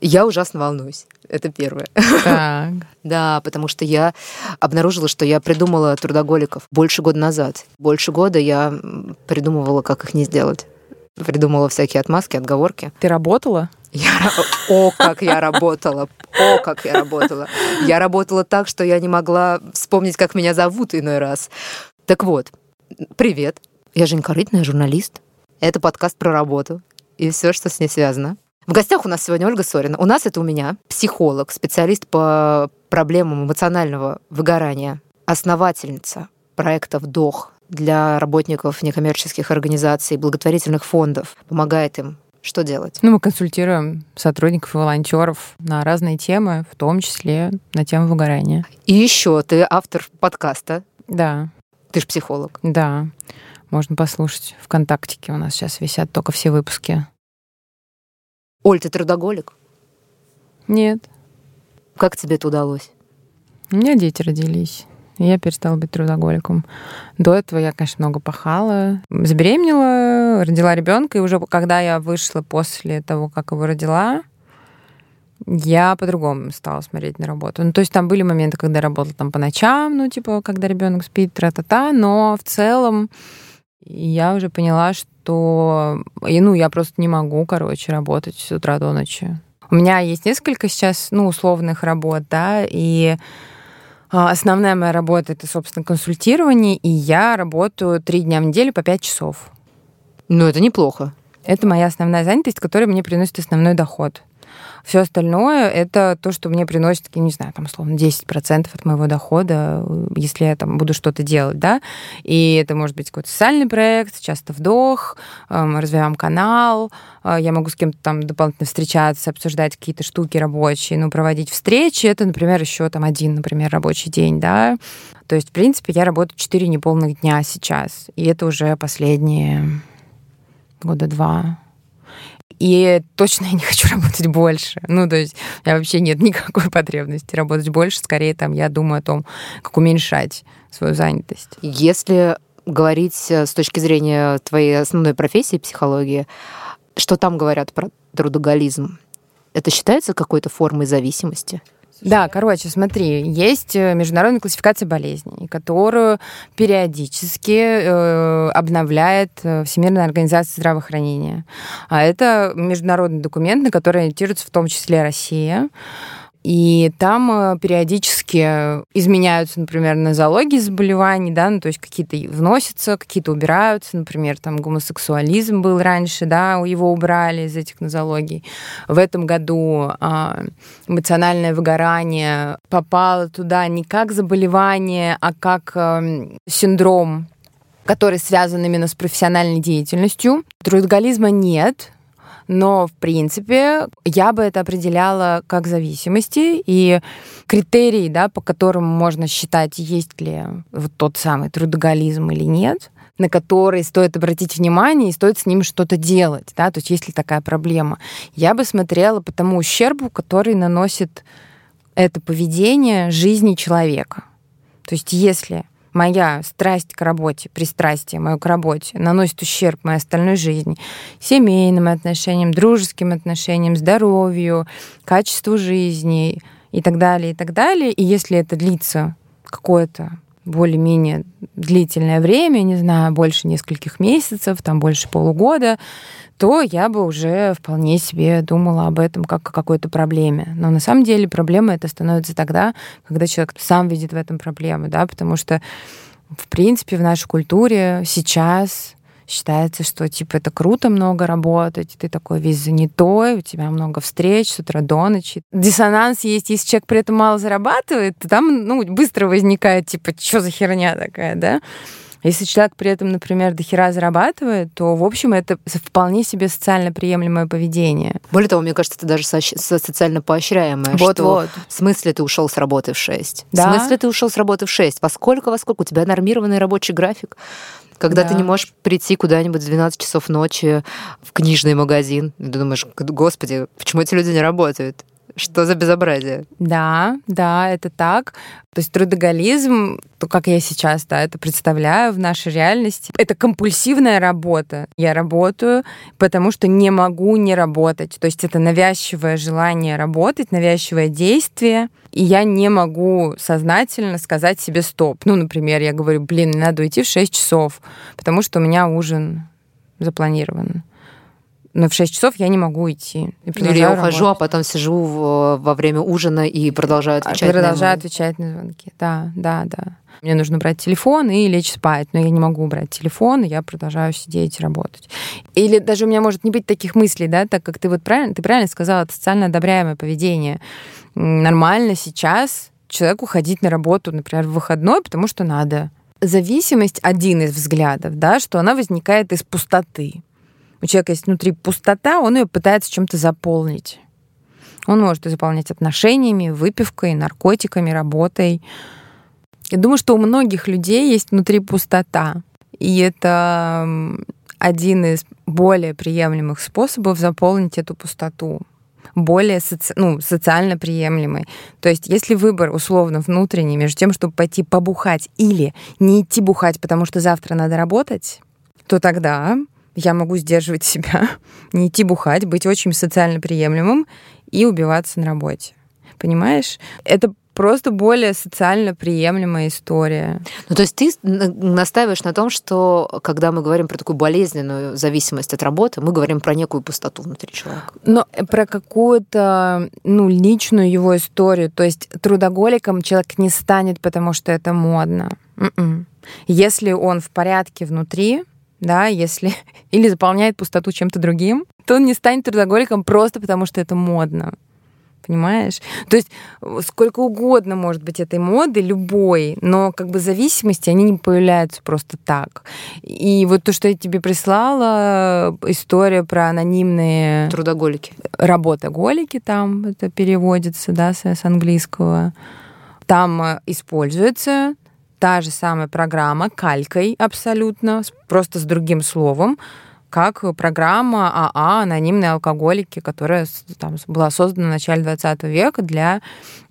Я ужасно волнуюсь. Это первое. Так. Да, потому что я обнаружила, что я придумала трудоголиков больше года назад. Больше года я придумывала, как их не сделать. Придумала всякие отмазки, отговорки. Ты работала? Я, о, как я работала, о, как я работала. Я работала так, что я не могла вспомнить, как меня зовут иной раз. Так вот, привет. Я Женька Рытная, журналист. Это подкаст про работу и все, что с ней связано. В гостях у нас сегодня Ольга Сорина. У нас это у меня психолог, специалист по проблемам эмоционального выгорания, основательница проекта «Вдох» для работников некоммерческих организаций, благотворительных фондов. Помогает им что делать? Ну, мы консультируем сотрудников и волонтеров на разные темы, в том числе на тему выгорания. И еще ты автор подкаста. Да. Ты же психолог. Да. Можно послушать ВКонтактике. У нас сейчас висят только все выпуски. Оль, ты трудоголик? Нет. Как тебе это удалось? У меня дети родились. И я перестала быть трудоголиком. До этого я, конечно, много пахала. Забеременела, родила ребенка, и уже когда я вышла после того, как его родила, я по-другому стала смотреть на работу. Ну, то есть там были моменты, когда я работала там по ночам, ну, типа, когда ребенок спит, тра-та-та, но в целом я уже поняла, что, и, ну, я просто не могу, короче, работать с утра до ночи. У меня есть несколько сейчас, ну, условных работ, да, и а, основная моя работа это, собственно, консультирование, и я работаю три дня в неделю по пять часов. Ну, это неплохо. Это моя основная занятость, которая мне приносит основной доход. Все остальное — это то, что мне приносит, не знаю, там, условно, 10% от моего дохода, если я там буду что-то делать, да. И это может быть какой-то социальный проект, часто вдох, эм, развиваем канал, э, я могу с кем-то там дополнительно встречаться, обсуждать какие-то штуки рабочие, ну, проводить встречи. Это, например, еще там один, например, рабочий день, да. То есть, в принципе, я работаю 4 неполных дня сейчас. И это уже последние года два и точно я не хочу работать больше. Ну, то есть у меня вообще нет никакой потребности работать больше. Скорее, там, я думаю о том, как уменьшать свою занятость. Если говорить э, с точки зрения твоей основной профессии, психологии, что там говорят про трудоголизм? Это считается какой-то формой зависимости? Да, короче, смотри, есть э, международная классификация болезней, которую периодически э, обновляет э, Всемирная организация здравоохранения. А это международный документ, на который ориентируется в том числе Россия. И там э, периодически изменяются, например, нозологии заболеваний, да, ну, то есть какие-то вносятся, какие-то убираются, например, там гомосексуализм был раньше, да, его убрали из этих нозологий. В этом году а, эмоциональное выгорание попало туда не как заболевание, а как э, синдром который связан именно с профессиональной деятельностью. Трудоголизма нет, но, в принципе, я бы это определяла как зависимости и критерии, да, по которым можно считать, есть ли вот тот самый трудоголизм или нет, на который стоит обратить внимание и стоит с ним что-то делать, да, то есть есть ли такая проблема. Я бы смотрела по тому ущербу, который наносит это поведение жизни человека. То есть если моя страсть к работе, пристрастие мое к работе наносит ущерб моей остальной жизни, семейным отношениям, дружеским отношениям, здоровью, качеству жизни и так далее, и так далее. И если это длится какое-то более-менее длительное время, не знаю, больше нескольких месяцев, там больше полугода, то я бы уже вполне себе думала об этом как о какой-то проблеме. Но на самом деле проблема это становится тогда, когда человек сам видит в этом проблему, да, потому что в принципе в нашей культуре сейчас считается, что типа это круто много работать, ты такой весь занятой, у тебя много встреч с утра до ночи. Диссонанс есть, если человек при этом мало зарабатывает, то там ну, быстро возникает типа, что за херня такая, да? Если человек при этом, например, дохера зарабатывает, то, в общем, это вполне себе социально приемлемое поведение. Более того, мне кажется, это даже со- социально поощряемое. Вот, что вот. В смысле ты ушел с работы в 6? Да? В смысле ты ушел с работы в 6? Во сколько, во сколько? У тебя нормированный рабочий график. Когда Да. ты не можешь прийти куда-нибудь в 12 часов ночи в книжный магазин, и ты думаешь, господи, почему эти люди не работают? Что за безобразие? Да, да, это так. То есть трудоголизм, то, как я сейчас да, это представляю в нашей реальности, это компульсивная работа. Я работаю, потому что не могу не работать. То есть это навязчивое желание работать, навязчивое действие, и я не могу сознательно сказать себе стоп. Ну, например, я говорю, блин, надо уйти в 6 часов, потому что у меня ужин запланирован но в 6 часов я не могу идти. Или я ухожу, работать. а потом сижу в, во время ужина и продолжаю отвечать. А продолжаю на отвечать на звонки. Да, да, да. Мне нужно брать телефон и лечь спать, но я не могу брать телефон, и я продолжаю сидеть и работать. Или даже у меня может не быть таких мыслей, да, так как ты вот правильно, ты правильно сказала, это социально одобряемое поведение. Нормально сейчас человеку ходить на работу, например, в выходной, потому что надо. Зависимость один из взглядов, да, что она возникает из пустоты у человека есть внутри пустота, он ее пытается чем-то заполнить. Он может ее заполнять отношениями, выпивкой, наркотиками, работой. Я думаю, что у многих людей есть внутри пустота. И это один из более приемлемых способов заполнить эту пустоту более соци... ну, социально приемлемый. То есть, если выбор условно внутренний между тем, чтобы пойти побухать или не идти бухать, потому что завтра надо работать, то тогда я могу сдерживать себя, не идти бухать, быть очень социально приемлемым и убиваться на работе. Понимаешь? Это просто более социально приемлемая история. Ну, то есть ты настаиваешь на том, что когда мы говорим про такую болезненную зависимость от работы, мы говорим про некую пустоту внутри человека. Но про какую-то ну, личную его историю. То есть трудоголиком человек не станет, потому что это модно. М-м. Если он в порядке внутри, да, если или заполняет пустоту чем-то другим, то он не станет трудоголиком просто потому, что это модно. Понимаешь? То есть э, сколько угодно может быть этой моды, любой, но как бы зависимости, они не появляются просто так. И вот то, что я тебе прислала, история про анонимные... Трудоголики. Работоголики там, это переводится, да, с, с английского. Там э, используется та же самая программа, калькой абсолютно, просто с другим словом, как программа АА «Анонимные алкоголики», которая там, была создана в начале 20 века для,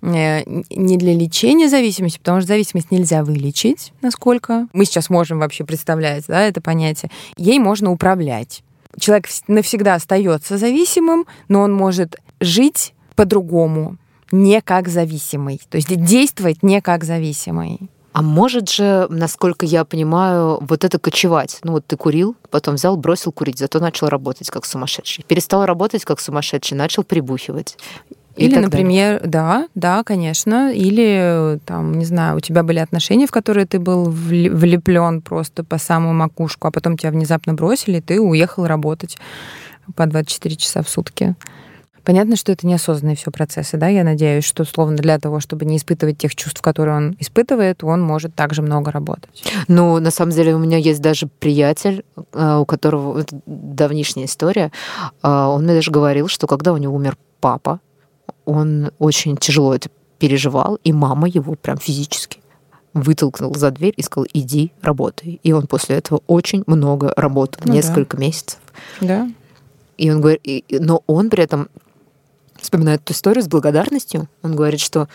э, не для лечения зависимости, потому что зависимость нельзя вылечить, насколько мы сейчас можем вообще представлять да, это понятие. Ей можно управлять. Человек навсегда остается зависимым, но он может жить по-другому, не как зависимый, то есть действовать не как зависимый. А может же, насколько я понимаю, вот это кочевать. Ну вот ты курил, потом взял, бросил курить, зато начал работать как сумасшедший. Перестал работать как сумасшедший, начал прибухивать. Или, например, далее. да, да, конечно. Или там, не знаю, у тебя были отношения, в которые ты был влеплен просто по самую макушку, а потом тебя внезапно бросили, и ты уехал работать по 24 часа в сутки. Понятно, что это неосознанные все процессы, да, я надеюсь, что, условно, для того, чтобы не испытывать тех чувств, которые он испытывает, он может также много работать. Ну, на самом деле, у меня есть даже приятель, э, у которого, это давнишняя история, э, он мне даже говорил, что когда у него умер папа, он очень тяжело это переживал, и мама его прям физически вытолкнул за дверь и сказал, иди, работай. И он после этого очень много работал, ну, несколько да. месяцев. Да. И он говорит, и, но он при этом вспоминает эту историю с благодарностью. Он говорит, что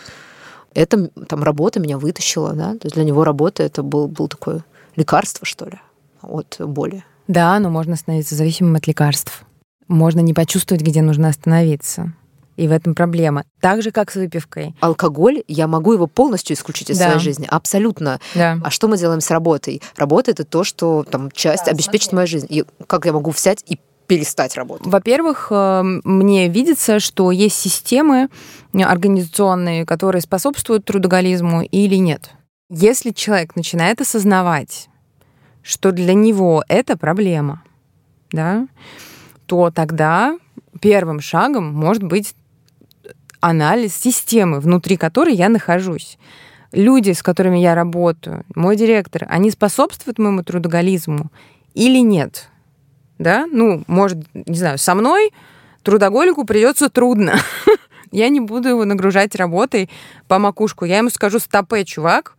эта там работа меня вытащила, да, то есть для него работа это был, был такое лекарство, что ли, от боли. Да, но можно становиться зависимым от лекарств. Можно не почувствовать, где нужно остановиться. И в этом проблема. Так же, как с выпивкой. Алкоголь, я могу его полностью исключить из да. своей жизни. Абсолютно. Да. А что мы делаем с работой? Работа это то, что там часть да, обеспечит смотри. мою жизнь. И как я могу взять и перестать работать? Во-первых, э, мне видится, что есть системы организационные, которые способствуют трудоголизму или нет. Если человек начинает осознавать, что для него это проблема, да, то тогда первым шагом может быть анализ системы, внутри которой я нахожусь. Люди, с которыми я работаю, мой директор, они способствуют моему трудоголизму или нет? Да, ну, может, не знаю, со мной трудоголику придется трудно. Я не буду его нагружать работой по макушку. Я ему скажу, стопе, чувак,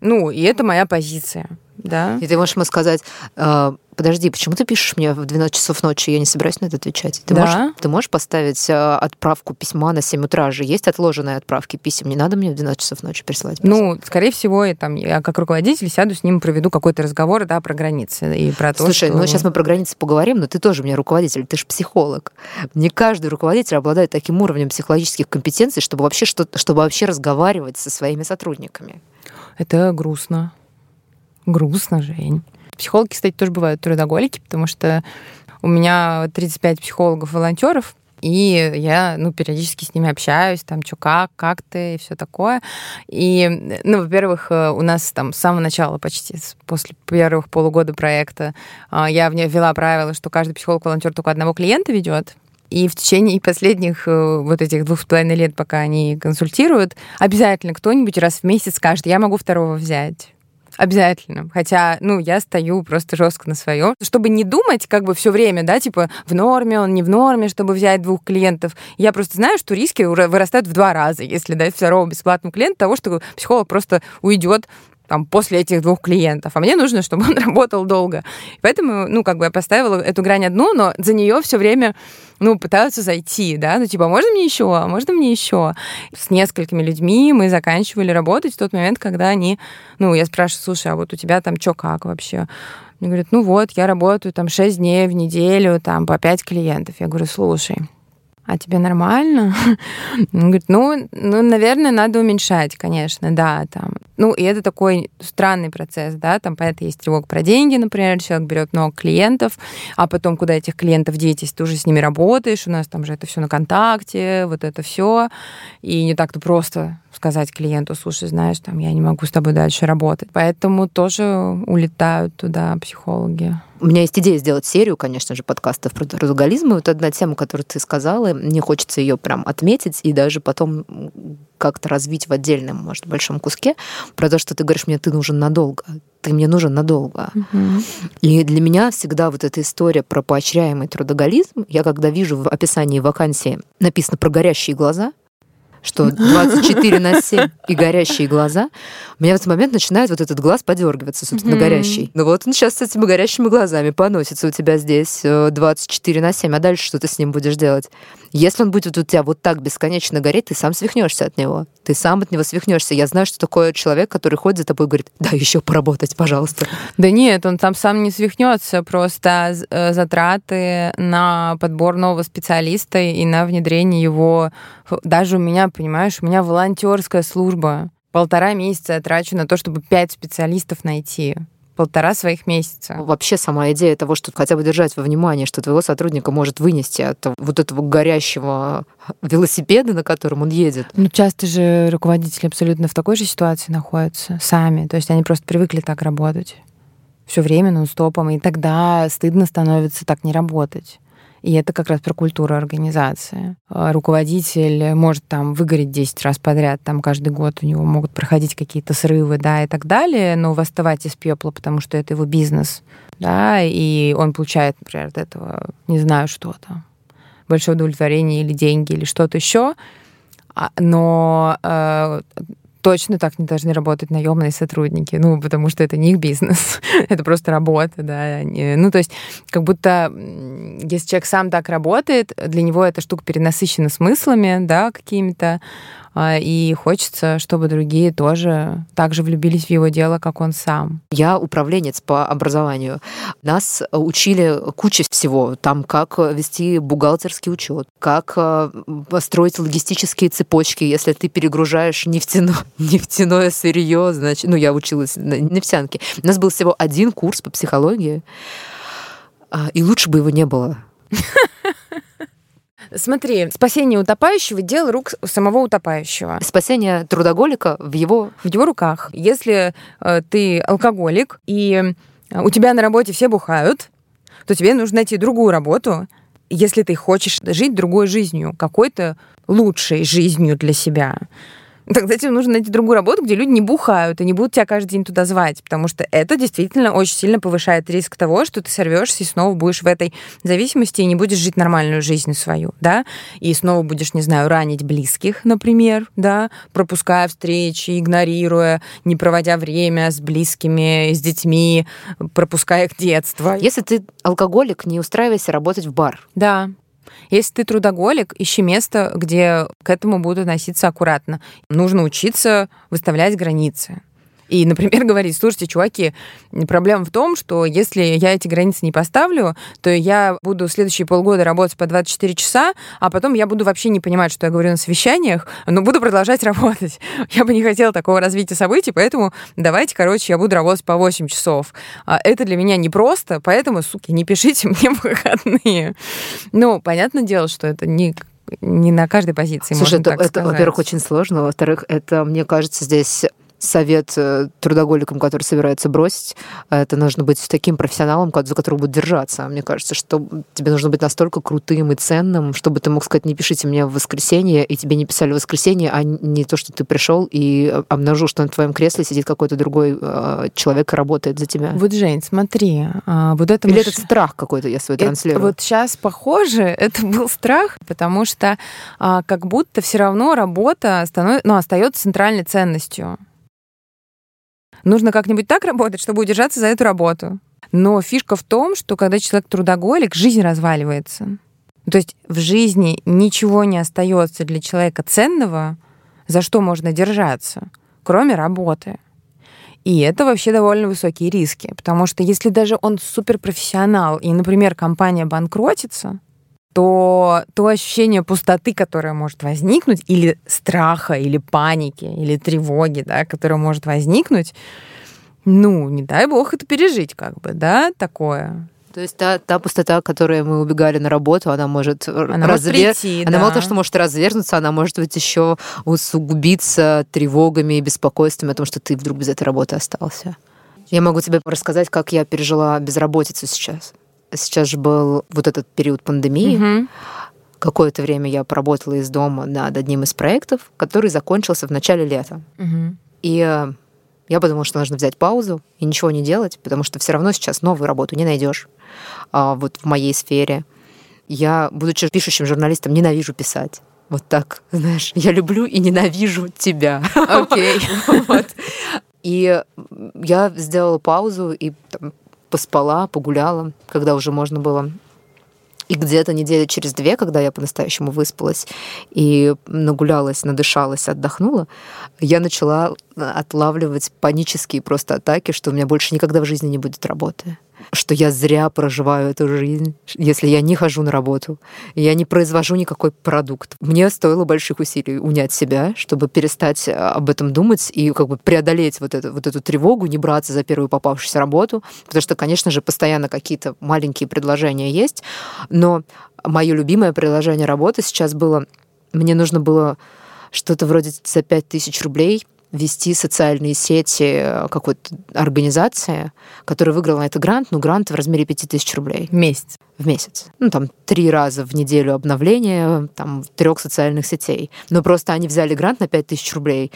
ну, и это моя позиция. Да. И ты можешь ему сказать, э, подожди, почему ты пишешь мне в 12 часов ночи, я не собираюсь на это отвечать. Ты, Да. можешь, ты можешь поставить э, отправку письма на 7 утра же? Есть отложенные отправки писем, не надо мне в 12 часов ночи присылать. письма. Ну, скорее всего, я, там, я как руководитель сяду с ним, проведу какой-то разговор, да, про границы и про то, Слушай, что... ну сейчас мы про границы поговорим, но ты тоже у меня руководитель, ты же психолог. Не каждый руководитель обладает таким уровнем психологических компетенций, чтобы вообще, что, чтобы вообще разговаривать со своими сотрудниками. Это грустно. Грустно, Жень. Психологи, кстати, тоже бывают трудоголики, потому что у меня 35 психологов-волонтеров, и я, ну, периодически с ними общаюсь, там, что как, как ты, и все такое. И, ну, во-первых, э, у нас там с самого начала почти, после первых полугода проекта, а, я ввела правило, что каждый психолог-волонтер только одного клиента ведет. И в течение последних э, вот этих двух с половиной лет, пока они консультируют, обязательно кто-нибудь раз в месяц скажет, я могу второго взять. Обязательно. Хотя, ну, я стою просто жестко на своем. Чтобы не думать как бы все время, да, типа в норме, он не в норме, чтобы взять двух клиентов. Я просто знаю, что риски вырастают в два раза, если дать второго бесплатного клиента, того, что психолог просто уйдет там, после этих двух клиентов, а мне нужно, чтобы он работал долго. Поэтому, ну, как бы я поставила эту грань одну, но за нее все время, ну, пытаются зайти, да, ну, типа, «А можно мне еще, А можно мне еще. С несколькими людьми мы заканчивали работать в тот момент, когда они, ну, я спрашиваю, слушай, а вот у тебя там что, как вообще? Мне говорят, ну вот, я работаю там 6 дней в неделю, там по 5 клиентов. Я говорю, слушай, а тебе нормально? Он говорит, ну, ну, наверное, надо уменьшать, конечно, да, там. Ну, и это такой странный процесс, да, там, понятно, есть тревога про деньги, например, человек берет много клиентов, а потом, куда этих клиентов деть, если ты уже с ними работаешь, у нас там же это все на контакте, вот это все, и не так-то просто сказать клиенту, слушай, знаешь, там, я не могу с тобой дальше работать. Поэтому тоже улетают туда психологи. У меня есть идея сделать серию, конечно же, подкастов про трудоголизм. И вот одна тема, которую ты сказала, мне хочется ее прям отметить и даже потом как-то развить в отдельном, может, большом куске, про то, что ты говоришь, мне ты нужен надолго. Ты мне нужен надолго. И для меня всегда вот эта история про поощряемый трудоголизм, я когда вижу в описании вакансии написано про горящие глаза, что 24 на 7 и горящие глаза, у меня в этот момент начинает вот этот глаз подергиваться, собственно, Мгм. горящий. Ну вот он сейчас с этими горящими глазами поносится у тебя здесь э, 24 на 7, а дальше что ты с ним будешь делать? Если он будет у тебя вот так бесконечно гореть, ты сам свихнешься от него. Ты сам от него свихнешься. Я знаю, что такое человек, который ходит за тобой и говорит, да, еще поработать, пожалуйста. Да нет, он там сам не свихнется, просто э, затраты на подбор нового специалиста и на внедрение его. Даже у меня, понимаешь, у меня волонтерская служба. Полтора месяца я трачу на то, чтобы пять специалистов найти. Полтора своих месяца. Вообще сама идея того, что хотя бы держать во внимании, что твоего сотрудника может вынести от вот этого горящего велосипеда, на котором он едет. Ну, часто же руководители абсолютно в такой же ситуации находятся сами. То есть они просто привыкли так работать. Все время нон-стопом. И тогда стыдно становится так не работать. И это как раз про культуру организации. А Руководитель может там выгореть 10 раз подряд, там каждый год у него могут проходить какие-то срывы, да, и так далее, но восставать из пепла, потому что это его бизнес, да, и он получает, например, от этого, не знаю, что-то, большое удовлетворение или деньги, или что-то еще, а, но э, точно так не должны работать наемные сотрудники, ну, потому что это не их бизнес, это просто работа, да. Ну, то есть, как будто, если человек сам так работает, для него эта штука перенасыщена смыслами, да, какими-то, и хочется, чтобы другие тоже так же влюбились в его дело, как он сам. Я управленец по образованию. Нас учили куче всего. Там, как вести бухгалтерский учет, как э, строить логистические цепочки, если ты перегружаешь нефтяно, нефтяное сырье, значит, ну, я училась на нефтянке. У нас был всего один курс по психологии, а, и лучше бы его не было. Смотри, спасение утопающего — дело рук самого утопающего. Спасение трудоголика в его... в его руках. Если э, ты алкоголик и э, у тебя на работе все бухают, то тебе нужно найти другую работу, если ты хочешь жить другой жизнью, какой-то лучшей жизнью для себя. Тогда тебе нужно найти другую работу, где люди не бухают и не будут тебя каждый день туда звать, потому что это действительно очень сильно повышает риск того, что ты сорвешься и снова будешь в этой зависимости и не будешь жить нормальную жизнь свою, да, и снова будешь, не знаю, ранить близких, например, да, пропуская встречи, игнорируя, не проводя время с близкими, с детьми, пропуская их детство. Если ты алкоголик, не устраивайся работать в бар. Да, если ты трудоголик, ищи место, где к этому будут относиться аккуратно. Нужно учиться выставлять границы. И, например, говорить, слушайте, чуваки, проблема в том, что если я эти границы не поставлю, то я буду следующие полгода работать по 24 часа, а потом я буду вообще не понимать, что я говорю на совещаниях, но буду продолжать работать. Я бы не хотела такого развития событий, поэтому давайте, короче, я буду работать по 8 часов. А это для меня непросто, поэтому, суки, не пишите мне в выходные. Ну, понятное дело, что это не не на каждой позиции. Слушай, это, это во-первых, очень сложно, во-вторых, это, мне кажется, здесь совет э, трудоголикам, которые собираются бросить, это нужно быть таким профессионалом, за которого будут держаться. Мне кажется, что тебе нужно быть настолько крутым и ценным, чтобы ты мог сказать, не пишите мне в воскресенье, и тебе не писали в воскресенье, а не то, что ты пришел и обнаружил, что на твоем кресле сидит какой-то другой э, человек и работает за тебя. Вот, Жень, смотри, а, вот это... Или мыш... этот страх какой-то я свой транслирую? Вот сейчас похоже, это был страх, потому что а, как будто все равно работа становится, ну, остается центральной ценностью. Нужно как-нибудь так работать, чтобы удержаться за эту работу. Но фишка в том, что когда человек трудоголик, жизнь разваливается. То есть в жизни ничего не остается для человека ценного, за что можно держаться, кроме работы. И это вообще довольно высокие риски, потому что если даже он суперпрофессионал, и, например, компания банкротится, то то ощущение пустоты, которое может возникнуть, или страха, или паники, или тревоги, да, которое может возникнуть, ну, не дай бог это пережить, как бы, да, такое. То есть та, та пустота, которой мы убегали на работу, она может она развер... может прийти, она да. мало того, что может развернуться, она может быть еще усугубиться тревогами и беспокойством о том, что ты вдруг без этой работы остался. Я могу тебе рассказать, как я пережила безработицу сейчас сейчас же был вот этот период пандемии. Угу. Какое-то время я поработала из дома над одним из проектов, который закончился в начале лета. Угу. И э, я подумала, что нужно взять паузу и ничего не делать, потому что все равно сейчас новую работу не найдешь. А вот в моей сфере. Я, будучи пишущим журналистом, ненавижу писать. Вот так, знаешь, я люблю и ненавижу тебя. Окей. Okay. вот. И я сделала паузу и там, поспала, погуляла, когда уже можно было. И где-то недели через две, когда я по-настоящему выспалась и нагулялась, надышалась, отдохнула, я начала отлавливать панические просто атаки, что у меня больше никогда в жизни не будет работы что я зря проживаю эту жизнь, если я не хожу на работу, я не произвожу никакой продукт. Мне стоило больших усилий унять себя, чтобы перестать а, об этом думать и как бы преодолеть вот эту, вот эту тревогу, не браться за первую попавшуюся работу, потому что, конечно же, постоянно какие-то маленькие предложения есть, но мое любимое предложение работы сейчас было, мне нужно было что-то вроде за 5000 рублей — вести социальные сети э, какой-то организации, которая выиграла на это грант, ну, грант в размере 5000 рублей. В месяц? В месяц. Ну, там, три раза в неделю обновления, там, трех социальных сетей. Но просто они взяли грант на 5000 рублей.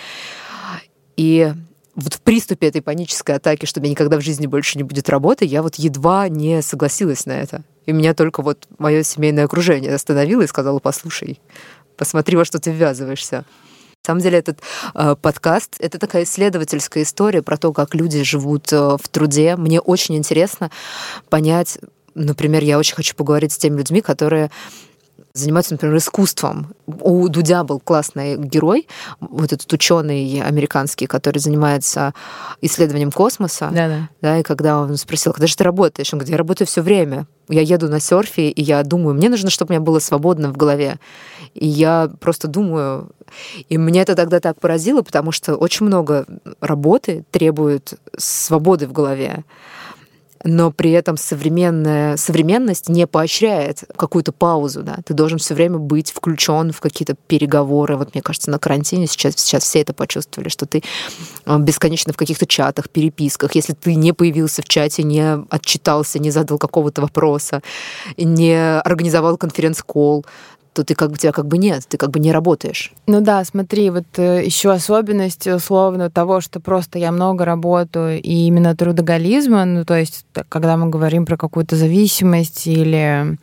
И вот в приступе этой панической атаки, что у меня никогда в жизни больше не будет работы, я вот едва не согласилась на это. И меня только вот мое семейное окружение остановило и сказало, послушай, посмотри, во что ты ввязываешься. На самом деле этот э, подкаст — это такая исследовательская история про то, как люди живут э, в труде. Мне очень интересно понять, например, я очень хочу поговорить с теми людьми, которые занимаются, например, искусством. У Дудя был классный герой, вот этот ученый американский, который занимается исследованием космоса. Да, да. да и когда он спросил, когда же ты работаешь? Он говорит, я работаю все время. Я еду на серфе, и я думаю, мне нужно, чтобы у меня было свободно в голове. И я просто думаю, и меня это тогда так поразило, потому что очень много работы требует свободы в голове но при этом современная современность не поощряет какую-то паузу, да. Ты должен все время быть включен в какие-то переговоры. Вот мне кажется, на карантине сейчас сейчас все это почувствовали, что ты э, бесконечно в каких-то чатах, переписках. Если ты не появился в чате, не отчитался, не задал какого-то вопроса, не организовал конференц-колл, то ты как бы тебя как бы нет, ты как бы не работаешь. Ну да, смотри, вот э, еще особенность условно того, что просто я много работаю, и именно трудоголизма, ну то есть когда мы говорим про какую-то зависимость или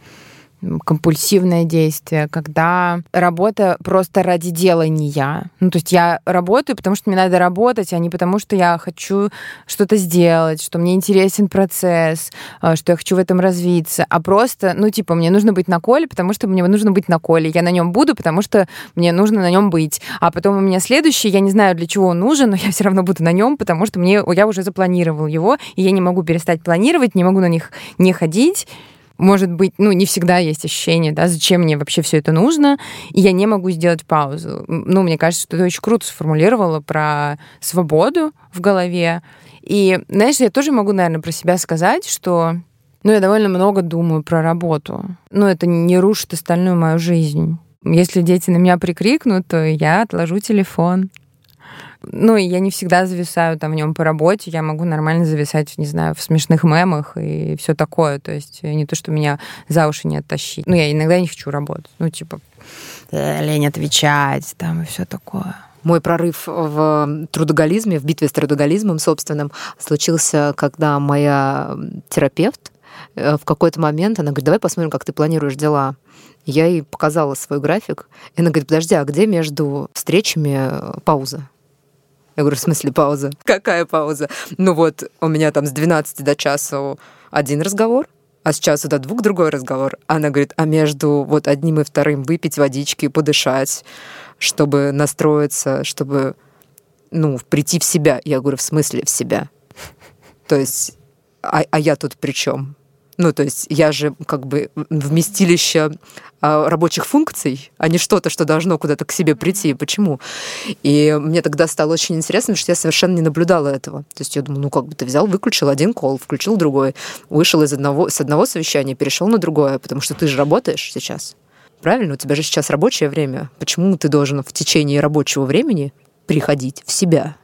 компульсивное действие, когда работа просто ради делания. Ну, то есть я работаю, потому что мне надо работать, а не потому, что я хочу что-то сделать, что мне интересен процесс, э, что я хочу в этом развиться, а просто, ну, типа, мне нужно быть на коле, потому что мне нужно быть на коле. Я на нем буду, потому что мне нужно на нем быть. А потом у меня следующий, я не знаю, для чего он нужен, но я все равно буду на нем, потому что мне, я уже запланировал его, и я не могу перестать планировать, не могу на них не ходить может быть, ну, не всегда есть ощущение, да, зачем мне вообще все это нужно, и я не могу сделать паузу. Ну, мне кажется, что ты очень круто сформулировала про свободу в голове. И, знаешь, я тоже могу, наверное, про себя сказать, что ну, я довольно много думаю про работу. Но это не рушит остальную мою жизнь. Если дети на меня прикрикнут, то я отложу телефон. Ну, и я не всегда зависаю там в нем по работе, я могу нормально зависать, не знаю, в смешных мемах и все такое. То есть не то, что меня за уши не оттащить. Ну, я иногда не хочу работать. Ну, типа, э, лень отвечать там и все такое. Мой прорыв в трудоголизме, в битве с трудоголизмом собственным, случился, когда моя терапевт э, в какой-то момент, она говорит, давай посмотрим, как ты планируешь дела. Я ей показала свой график, и она говорит, подожди, а где между встречами пауза? Я говорю, в смысле пауза? Какая пауза? Ну вот, у меня там с 12 до часа один разговор, а с часу до двух другой разговор. Она говорит, а между вот одним и вторым выпить водички, подышать, чтобы настроиться, чтобы, ну, прийти в себя. Я говорю, в смысле в себя? То есть, а, а я тут при чем? Ну, то есть я же как бы вместилище рабочих функций, а не что-то, что должно куда-то к себе прийти. Почему? И мне тогда стало очень интересно, что я совершенно не наблюдала этого. То есть я думаю, ну как бы ты взял, выключил один кол, включил другой, вышел из одного, с одного совещания, перешел на другое, потому что ты же работаешь сейчас. Правильно? У тебя же сейчас рабочее время. Почему ты должен в течение рабочего времени приходить в себя?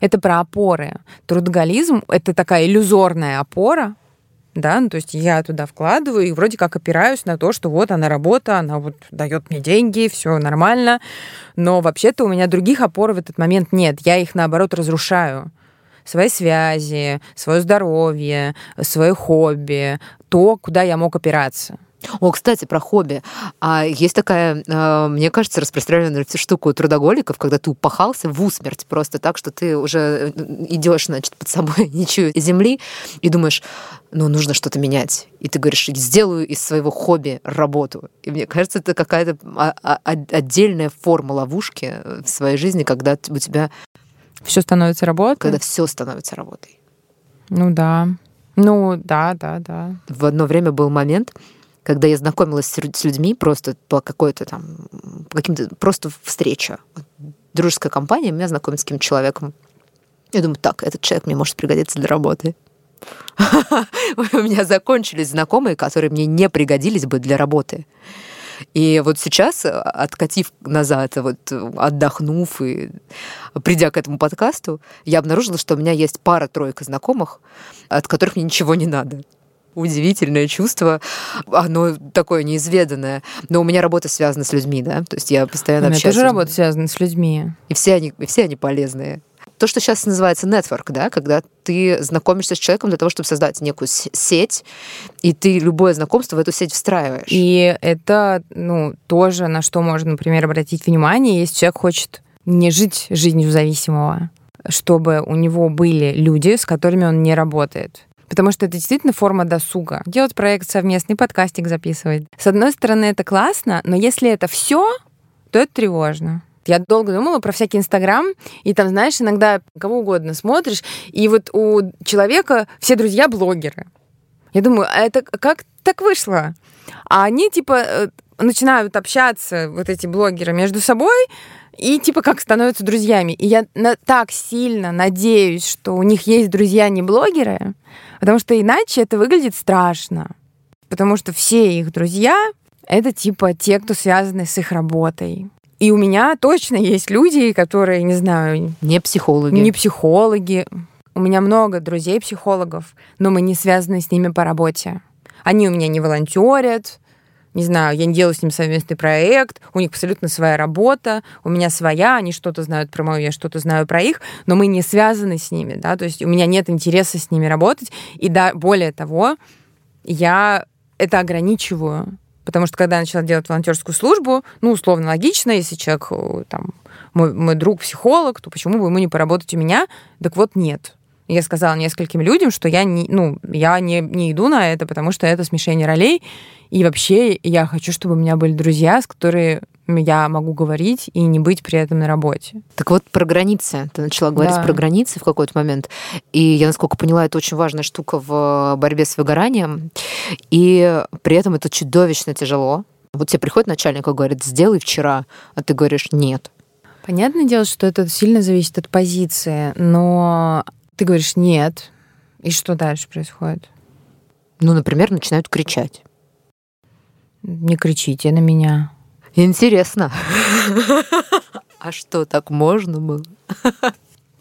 Это про опоры. Трудоголизм — это такая иллюзорная опора, да, ну, то есть я туда вкладываю и вроде как опираюсь на то, что вот она работа, она вот дает мне деньги, все нормально, но вообще-то у меня других опор в этот момент нет, я их наоборот разрушаю. Свои связи, свое здоровье, свое хобби, то, куда я мог опираться. О, кстати, про хобби. А есть такая, а, мне кажется, распространенная штука у трудоголиков, когда ты упахался в усмерть просто так, что ты уже э, идешь, значит, под собой ничью земли и думаешь, ну, нужно что-то менять. И ты говоришь, сделаю из своего хобби работу. И мне кажется, это какая-то а, а, отдельная форма ловушки в своей жизни, когда у тебя... Все становится работой? Когда все становится работой. Ну да. Ну да, да, да. В одно время был момент, когда я знакомилась с людьми просто по какой-то там, по каким-то, просто встреча. Дружеская компания, меня знакомит с каким-то человеком. Я думаю, так, этот человек мне может пригодиться для работы. У меня закончились знакомые, которые мне не пригодились бы для работы. И вот сейчас, откатив назад, вот отдохнув и придя к этому подкасту, я обнаружила, что у меня есть пара-тройка знакомых, от которых мне ничего не надо удивительное чувство, оно такое неизведанное. Но у меня работа связана с людьми, да, то есть я постоянно у меня общаюсь. тоже работа связана с людьми. И все они, и все они полезные. То, что сейчас называется нетворк, да, когда ты знакомишься с человеком для того, чтобы создать некую сеть, и ты любое знакомство в эту сеть встраиваешь. И это, ну, тоже на что можно, например, обратить внимание, если человек хочет не жить жизнью зависимого, чтобы у него были люди, с которыми он не работает. Потому что это действительно форма досуга. Делать проект совместный, подкастик записывать. С одной стороны, это классно, но если это все, то это тревожно. Я долго думала про всякий Инстаграм, и там, знаешь, иногда кого угодно смотришь, и вот у человека все друзья блогеры. Я думаю, а это как так вышло? А они, типа, э, начинают общаться, вот эти блогеры, между собой, и типа как становятся друзьями. И я на, так сильно надеюсь, что у них есть друзья не блогеры, Потому что иначе это выглядит страшно. Потому что все их друзья — это типа те, кто связаны с их работой. И у меня точно есть люди, которые, не знаю... Не психологи. Не психологи. У меня много друзей-психологов, но мы не связаны с ними по работе. Они у меня не волонтерят, не знаю, я не делаю с ним совместный проект, у них абсолютно своя работа, у меня своя, они что-то знают про мою, я что-то знаю про их, но мы не связаны с ними, да, то есть у меня нет интереса с ними работать, и да, более того, я это ограничиваю, потому что когда я начала делать волонтерскую службу, ну, условно логично, если человек э, там мой, мой друг психолог, то почему бы ему не поработать у меня? Так вот, нет. Я сказала нескольким людям, что я не, ну, я не, не иду на это, потому что это смешение ролей. И вообще я хочу, чтобы у меня были друзья, с которыми я могу говорить и не быть при этом на работе. Так вот, про границы. Ты начала говорить да. про границы в какой-то момент. И я, насколько поняла, это очень важная штука в борьбе с выгоранием. И при этом это чудовищно тяжело. Вот тебе приходит начальник и говорит, сделай вчера, а ты говоришь, нет. Понятное дело, что это сильно зависит от позиции, но ты говоришь нет, и что дальше происходит? Ну, например, начинают кричать. Не кричите на меня. Интересно. А что, так можно было?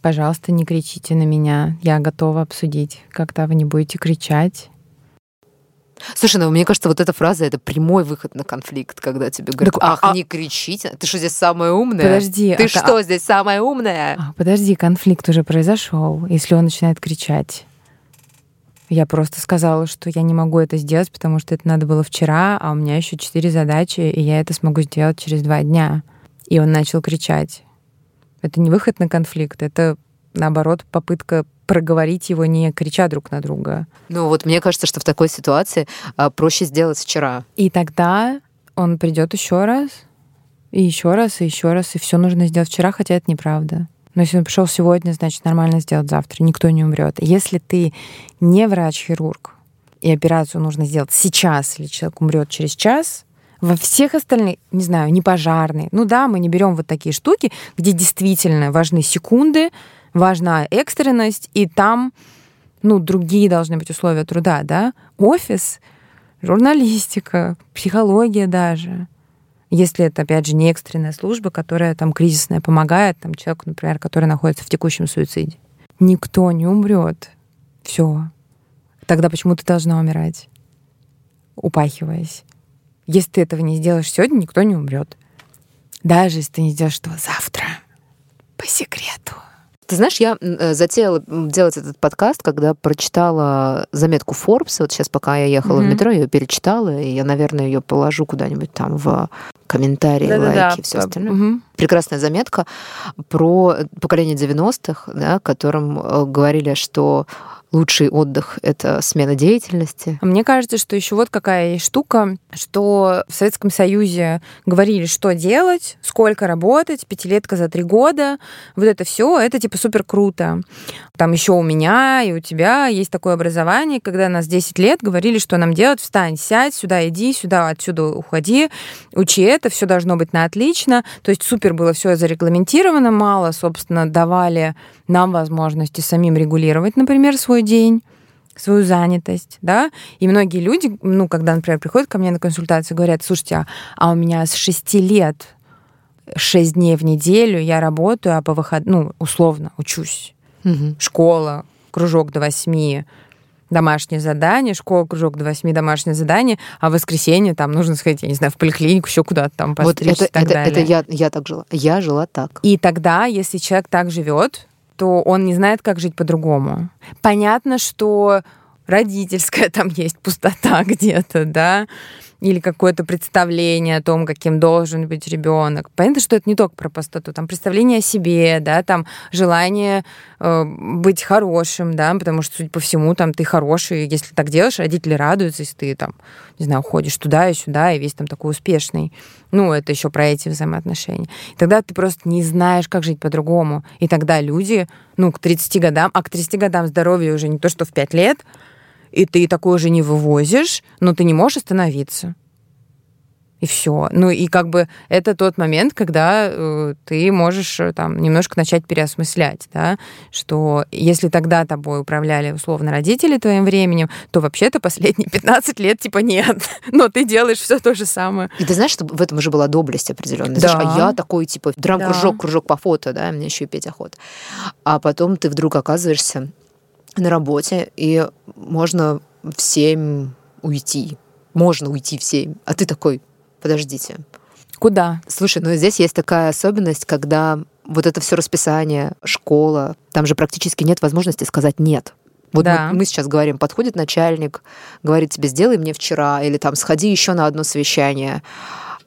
Пожалуйста, не кричите на меня. Я готова обсудить, когда вы не будете кричать. Слушай, ну мне кажется, вот эта фраза это прямой выход на конфликт, когда тебе говорят, так, ах, а, не кричите, ты что здесь самая умная? Подожди, ты а, что а, здесь самая умная? А, подожди, конфликт уже произошел, если он начинает кричать. Я просто сказала, что я не могу это сделать, потому что это надо было вчера, а у меня еще четыре задачи, и я это смогу сделать через два дня. И он начал кричать. Это не выход на конфликт, это наоборот попытка проговорить его, не крича друг на друга. Ну вот мне кажется, что в такой ситуации а, проще сделать вчера. И тогда он придет еще раз, и еще раз, и еще раз, и все нужно сделать вчера, хотя это неправда. Но если он пришел сегодня, значит нормально сделать завтра, никто не умрет. Если ты не врач-хирург, и операцию нужно сделать сейчас, или человек умрет через час, во всех остальных, не знаю, не пожарные. Ну да, мы не берем вот такие штуки, где действительно важны секунды, важна экстренность, и там, ну, другие должны быть условия труда, да? Офис, журналистика, психология даже. Если это, опять же, не экстренная служба, которая там кризисная помогает там, человеку, например, который находится в текущем суициде. Никто не умрет. Все. Тогда почему ты должна умирать? Упахиваясь. Если ты этого не сделаешь сегодня, никто не умрет. Даже если ты не сделаешь этого завтра. По секрету. Ты знаешь, я э, затеяла делать этот подкаст, когда прочитала заметку Forbes. Вот сейчас, пока я ехала mm-hmm. в метро, я ее перечитала, и я, наверное, ее положу куда-нибудь там в комментарии, Да-да-да. лайки, все остальное. Угу. Прекрасная заметка про поколение 90-х, да, которым э, говорили, что лучший отдых — это смена деятельности. Мне кажется, что еще вот какая есть штука, что в Советском Союзе говорили, что делать, сколько работать, пятилетка за три года, вот это все, это типа супер круто. Там еще у меня и у тебя есть такое образование, когда нас 10 лет говорили, что нам делать, встань, сядь, сюда иди, сюда, отсюда уходи, учи это, все должно быть на отлично. То есть супер было все зарегламентировано, мало, собственно, давали нам возможности самим регулировать, например, свой день свою занятость, да, и многие люди, ну, когда, например, приходят ко мне на консультацию, говорят, слушайте, а, а у меня с 6 лет 6 дней в неделю я работаю, а по выходным, ну, условно, учусь. Угу. Школа, кружок до 8, домашнее задание, школа, кружок до 8 домашнее задание, а в воскресенье там нужно сходить, я не знаю, в поликлинику, еще куда-то там постричься вот это, и так это, далее. Это я, я так жила. Я жила так. И тогда, если человек так живет, то он не знает, как жить по-другому. Понятно, что родительская там есть пустота где-то, да, или какое-то представление о том, каким должен быть ребенок. Понятно, что это не только про пустоту, там представление о себе, да, там желание э, быть хорошим, да, потому что, судя по всему, там ты хороший, если так делаешь, родители радуются, если ты там, не знаю, ходишь туда и сюда, и весь там такой успешный. Ну, это еще про эти взаимоотношения. И тогда ты просто не знаешь, как жить по-другому. И тогда люди, ну, к 30 годам, а к 30 годам здоровье уже не то, что в 5 лет, и ты такое уже не вывозишь, но ты не можешь остановиться. И все. Ну и как бы это тот момент, когда э, ты можешь э, там немножко начать переосмыслять, да, что если тогда тобой управляли условно родители твоим временем, то вообще-то последние 15 лет типа нет, но ты делаешь все то же самое. И ты знаешь, что в этом уже была доблесть определенная. Да. Знаешь, а я такой типа драм-кружок, да. кружок по фото, да, мне еще и петь охота. А потом ты вдруг оказываешься на работе, и можно в 7 уйти. можно уйти в 7, а ты такой, подождите. Куда? Слушай, ну здесь есть такая особенность, когда вот это все расписание, школа, там же практически нет возможности сказать нет. Вот Да. мы, мы сейчас говорим, подходит начальник, говорит тебе, сделай мне вчера, или там сходи еще на одно совещание,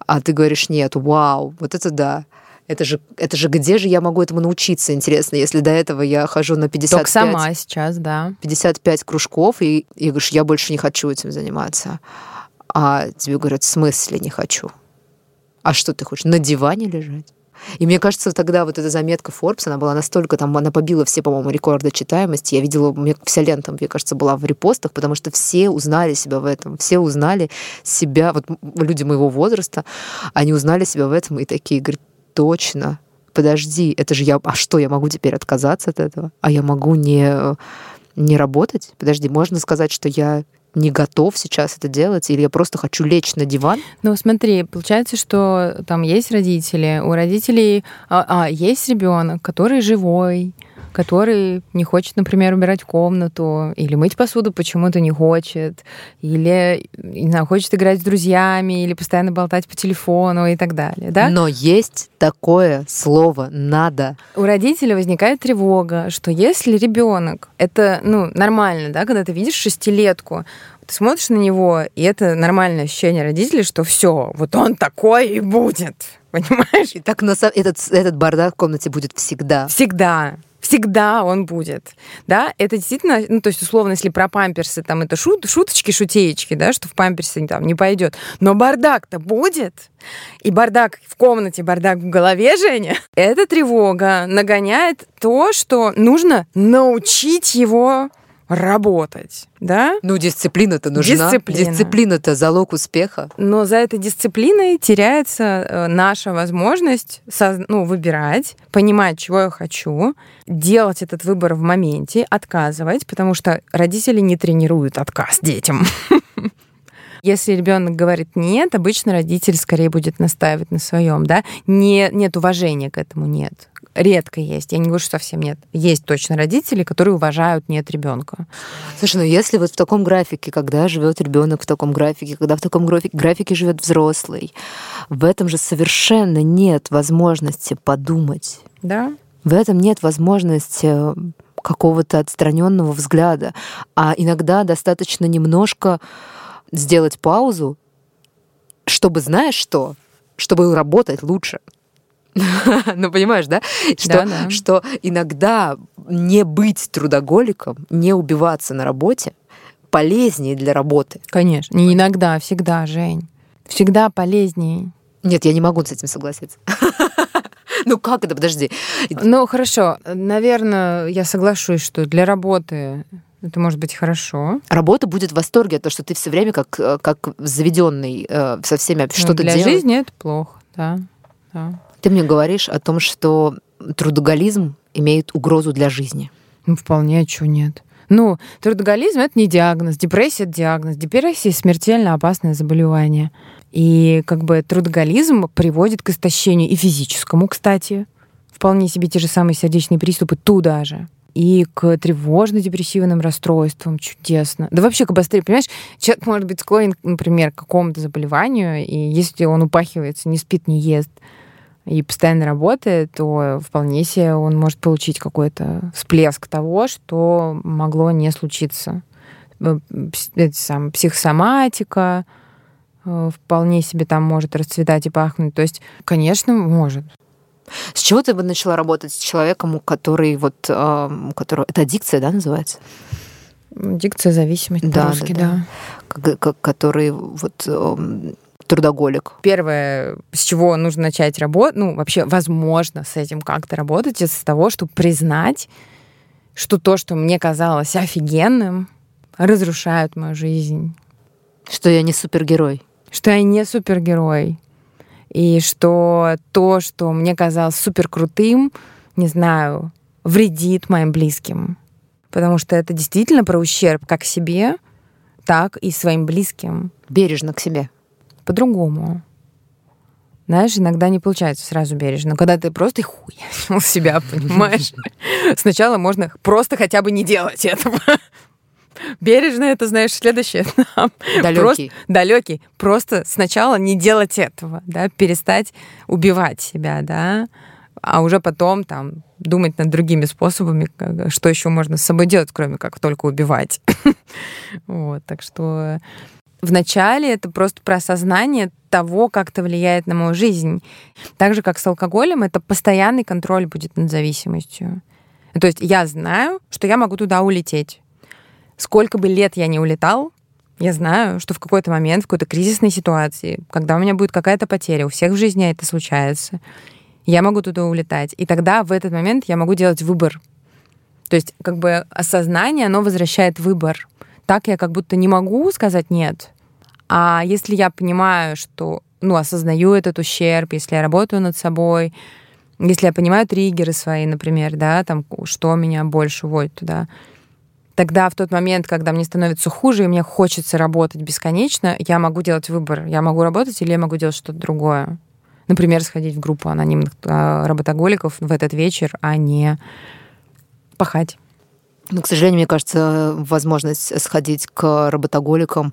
а ты говоришь нет, вау, вот это да. Это же, это же где же я могу этому научиться, интересно, если до этого я хожу на 55, Только сама сейчас, да. 55 кружков, и, и говоришь, я больше не хочу этим заниматься. А тебе говорят, в смысле не хочу? А что ты хочешь, на диване лежать? И мне кажется, тогда вот эта заметка Forbes, она была настолько там, она побила все, по-моему, рекорды читаемости. Я видела, меня вся лента, мне кажется, была в репостах, потому что все узнали себя в этом, все узнали себя, вот люди моего возраста, они узнали себя в этом и такие, говорят, точно, подожди, это же я, а что, я могу теперь отказаться от этого? А я могу не, не работать? Подожди, можно сказать, что я не готов сейчас это делать, или я просто хочу лечь на диван? Ну, смотри, получается, что там есть родители, у родителей а, а, есть ребенок, который живой, который не хочет, например, убирать комнату или мыть посуду почему-то не хочет, или не знаю, хочет играть с друзьями, или постоянно болтать по телефону и так далее, да? Но есть такое слово «надо». У родителя возникает тревога, что если ребенок, это ну, нормально, да, когда ты видишь шестилетку, ты смотришь на него, и это нормальное ощущение родителей, что все, вот он такой и будет. Понимаешь? И так на са- этот, этот бардак в комнате будет всегда. Всегда. Всегда он будет. Да, это действительно, ну, то есть, условно, если про памперсы, там, это шут, шуточки, шутеечки, да, что в памперсе там не пойдет. Но бардак-то будет. И бардак в комнате, бардак в голове, Женя, эта тревога нагоняет то, что нужно научить его работать, да? Ну, дисциплина-то нужна. Дисциплина. Дисциплина-то залог успеха. Но за этой дисциплиной теряется э, наша возможность ну, выбирать, понимать, чего я хочу, делать этот выбор в моменте, отказывать, потому что родители не тренируют отказ детям. Если ребенок говорит нет, обычно родитель скорее будет настаивать на своем, да? Не, нет уважения к этому, нет. Редко есть. Я не говорю, что совсем нет. Есть точно родители, которые уважают нет ребенка. Слушай, ну если вот в таком графике, когда живет ребенок в таком графике, когда в таком графике, графике живет взрослый, в этом же совершенно нет возможности подумать. Да? В этом нет возможности какого-то отстраненного взгляда. А иногда достаточно немножко сделать паузу, чтобы, знаешь что, чтобы работать лучше. Ну, понимаешь, да? Что, Да, да. что иногда не быть трудоголиком, не убиваться на работе полезнее для работы. Конечно. Не иногда, а всегда, Жень. Всегда полезнее. Нет, я не могу с этим согласиться. Ну как это, подожди. Ну, хорошо. Наверное, я соглашусь, что для работы это может быть хорошо. Работа будет в восторге от того, что ты все время как, э, как заведенный э, со всеми Но что-то для делаешь. жизни это плохо, да. да. Ты мне говоришь о том, что трудоголизм имеет угрозу для жизни. Ну, вполне, а чего нет. Ну, трудоголизм — это не диагноз, депрессия — это диагноз. Депрессия — смертельно опасное заболевание. И как бы трудоголизм приводит к истощению и физическому, кстати. Вполне себе те же самые сердечные приступы туда же. И к тревожно-депрессивным расстройствам чудесно. Да вообще к обострению, понимаешь, человек может быть склонен, например, к какому-то заболеванию, и если он упахивается, не спит, не ест, и постоянно работает, то вполне себе он может получить какой-то всплеск того, что могло не случиться. Э, это сам, психосоматика э, вполне себе там может расцветать и пахнуть. То есть, конечно, может. С чего ты бы начала работать с человеком, у который вот, э, у которого это аддикция, да, называется, Дикция зависимость Да, по-русски, да, да, да. Как- как- который вот эм, трудоголик. Первое, с чего нужно начать работать, ну, вообще, возможно, с этим как-то работать, это с того, чтобы признать, что то, что мне казалось офигенным, разрушает мою жизнь. Что я не супергерой. что я не супергерой, и что то, что мне казалось супер крутым, не знаю, вредит моим близким. Потому что это действительно про ущерб как себе, так и своим близким. Бережно к себе. По-другому. Знаешь, иногда не получается сразу бережно. Но когда ты просто хуя себя, понимаешь? Сначала можно просто хотя бы не делать этого. Бережно это, знаешь, следующее. Далекий. далекий. Просто сначала не делать этого, да, перестать убивать себя, да, а уже потом там думать над другими способами, что еще можно с собой делать, кроме как только убивать. вот, так что вначале это просто про осознание того, как это влияет на мою жизнь. Так же, как с алкоголем, это постоянный контроль будет над зависимостью. То есть я знаю, что я могу туда улететь. Сколько бы лет я не улетал, я знаю, что в какой-то момент, в какой-то кризисной ситуации, когда у меня будет какая-то потеря, у всех в жизни это случается, я могу туда улетать. И тогда в этот момент я могу делать выбор. То есть как бы осознание, оно возвращает выбор. Так я как будто не могу сказать «нет». А если я понимаю, что, ну, осознаю этот ущерб, если я работаю над собой, если я понимаю триггеры свои, например, да, там, что меня больше вводит туда, тогда в тот момент, когда мне становится хуже, и мне хочется работать бесконечно, я могу делать выбор. Я могу работать или я могу делать что-то другое. Например, сходить в группу анонимных а, работоголиков в этот вечер, а не пахать. Ну, к сожалению, мне кажется, возможность сходить к работоголикам,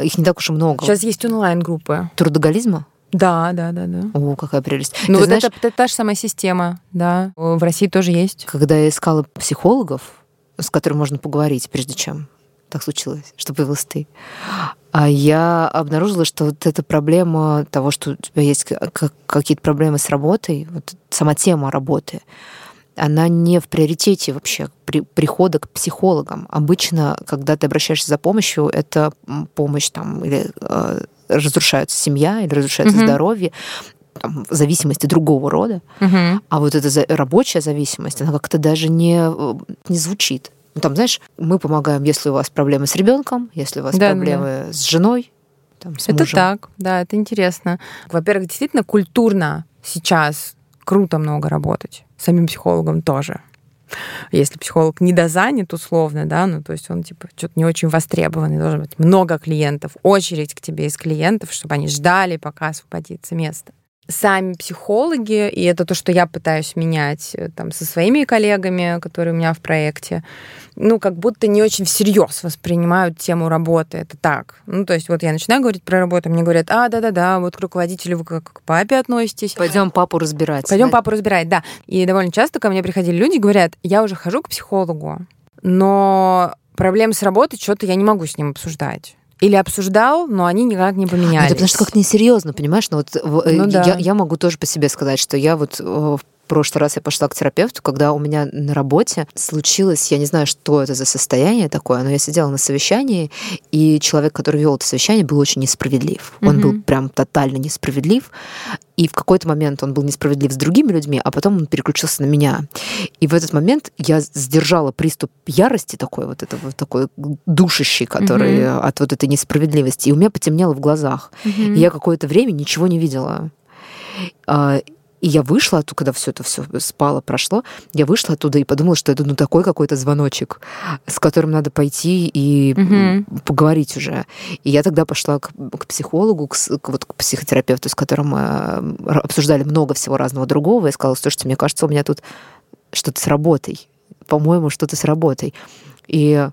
их не так уж и много. Сейчас есть онлайн-группы. Трудоголизма? Да, да, да, да. О, какая прелесть. Ну, Ты вот знаешь, это, это та же самая система, да. В России тоже есть. Когда я искала психологов, с которыми можно поговорить, прежде чем так случилось, что появился ты. А я обнаружила, что вот эта проблема того, что у тебя есть какие-то проблемы с работой, вот сама тема работы, она не в приоритете вообще при, прихода к психологам. Обычно, когда ты обращаешься за помощью, это помощь там или э, разрушается семья, или разрушается mm-hmm. здоровье, там, зависимости другого рода. Mm-hmm. А вот эта рабочая зависимость, она как-то даже не, э, не звучит. Ну, там, знаешь, мы помогаем, если у вас проблемы с ребенком, если у вас да, проблемы да. с женой. Там, с это мужем. так, да, это интересно. Во-первых, действительно культурно сейчас круто много работать. Самим психологом тоже. Если психолог недозанят условно, да, ну то есть он типа что-то не очень востребованный, должен быть много клиентов, очередь к тебе из клиентов, чтобы они ждали, пока освободится место сами психологи, и это то, что я пытаюсь менять э, там со своими коллегами, которые у меня в проекте, ну, как будто не очень всерьез воспринимают тему работы. Это так. Ну, то есть вот я начинаю говорить про работу, мне говорят, а, да-да-да, вот к руководителю вы как к папе относитесь. Пойдем папу разбирать. Пойдем папу разбирать, да. И довольно часто ко мне приходили люди и говорят, я уже хожу к психологу, но проблемы с работой, что-то я не могу с ним обсуждать или обсуждал, но они никак не поменялись. Это потому что как несерьезно, понимаешь? Ну, вот, э, ну, да. я, я могу тоже по себе сказать, что я вот э, в прошлый раз я пошла к терапевту, когда у меня на работе случилось, я не знаю, что это за состояние такое, но я сидела на совещании, и человек, который вел это совещание, был очень несправедлив. Он mm-hmm. был прям тотально несправедлив. И в какой-то момент он был несправедлив с другими людьми, а потом он переключился на меня. И в этот момент я сдержала приступ ярости такой, вот это вот такой душащий, который mm-hmm. от вот этой несправедливости. И у меня потемнело в глазах. Mm-hmm. И я какое-то время ничего не видела. И я вышла оттуда, когда все это все спало, прошло, я вышла оттуда и подумала, что это ну такой какой-то звоночек, с которым надо пойти и угу. поговорить уже. И я тогда пошла к, к психологу, к, к, вот к психотерапевту, с которым мы обсуждали много всего разного другого, и сказала, слушайте, мне кажется, у меня тут что-то с работой. По-моему, что-то с работой. И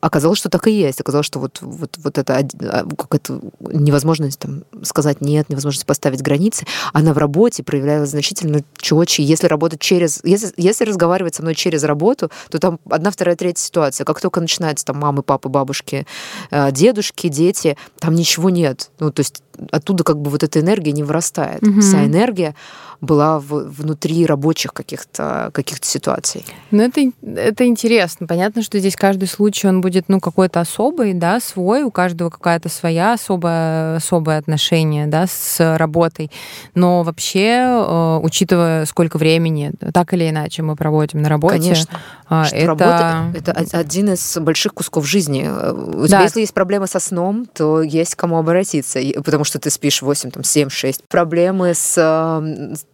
оказалось, что так и есть. Оказалось, что вот, вот, вот это а, какая-то невозможность там, сказать нет, невозможность поставить границы, она в работе проявлялась значительно четче. Если работать через... Если, если разговаривать со мной через работу, то там одна, вторая, третья ситуация. Как только начинается там мамы, папы, бабушки, э, дедушки, дети, там ничего нет. Ну, то есть оттуда как бы вот эта энергия не вырастает. Угу. Вся энергия была в, внутри рабочих каких-то каких ситуаций. Ну, это, это интересно. Понятно, что здесь каждый случай, он будет, ну, какой-то особый, да, свой, у каждого какая-то своя особая, особое отношение, да, с работой. Но вообще, э, учитывая, сколько времени, так или иначе, мы проводим на работе, Конечно. Э, это... Работа — это один из больших кусков жизни. У тебя, да. если есть проблемы со сном, то есть к кому обратиться, потому что ты спишь 8, там, 7, 6. Проблемы с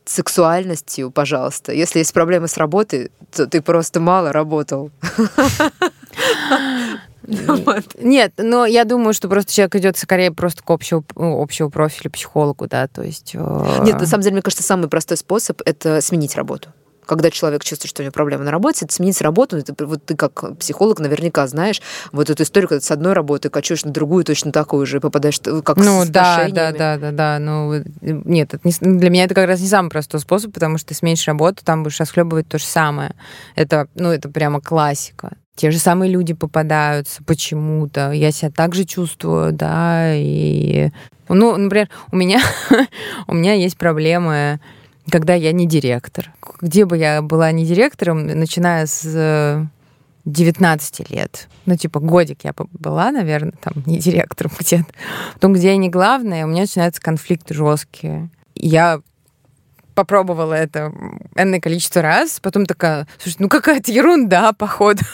сексуальностью, пожалуйста. Если есть проблемы с работой, то ты просто мало работал. Нет, но я думаю, что просто человек идет скорее просто к общему, ну, общему профилю психологу, да, то есть... Э, Нет, на самом деле, мне кажется, самый простой способ — это сменить работу. когда человек чувствует, что у него проблемы на работе, это сменить работу. Это, вот ты как психолог наверняка знаешь вот эту историю, когда ты с одной работы качуешь на другую точно такую же, и попадаешь как ну, с да, да, да, да, да. Ну, нет, это не, для меня это как раз не самый простой способ, потому что ты сменишь работу, там будешь расхлебывать то же самое. Это, ну, это прямо классика. Те же самые люди попадаются почему-то. Я себя так же чувствую, да, и... Ну, например, у меня, у меня есть проблемы когда я не директор. Где бы я была не директором, начиная с 19 э, лет. Ну, типа, годик я была, наверное, там, не директором где-то. Потом, где я не главная, у меня начинаются конфликты жесткие. Я попробовала это энное количество раз, потом такая, слушай, ну какая-то ерунда, походу.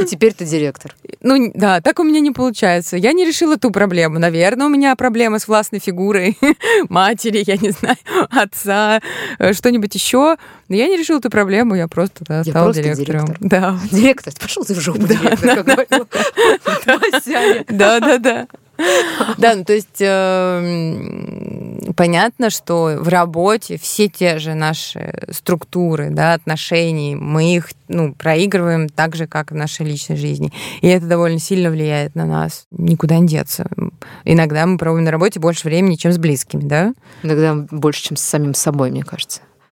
И теперь ты директор. Ну да, так у меня не получается. Я не решила ту проблему. Наверное, у меня проблема с властной фигурой матери, я не знаю, отца, э, что-нибудь еще. Но я не решила эту проблему, я просто да, я стала просто директором. Директор. Да. Директор, пошел ты в жопу, директор Да, да, да. Да, ну то есть э, понятно, что в работе все те же наши структуры, да, отношений, мы их ну, проигрываем так же, как в нашей личной жизни. И это довольно сильно влияет на нас. Никуда не деться. Иногда мы проводим на работе больше времени, чем с близкими, да? Иногда больше, чем с самим собой, мне кажется.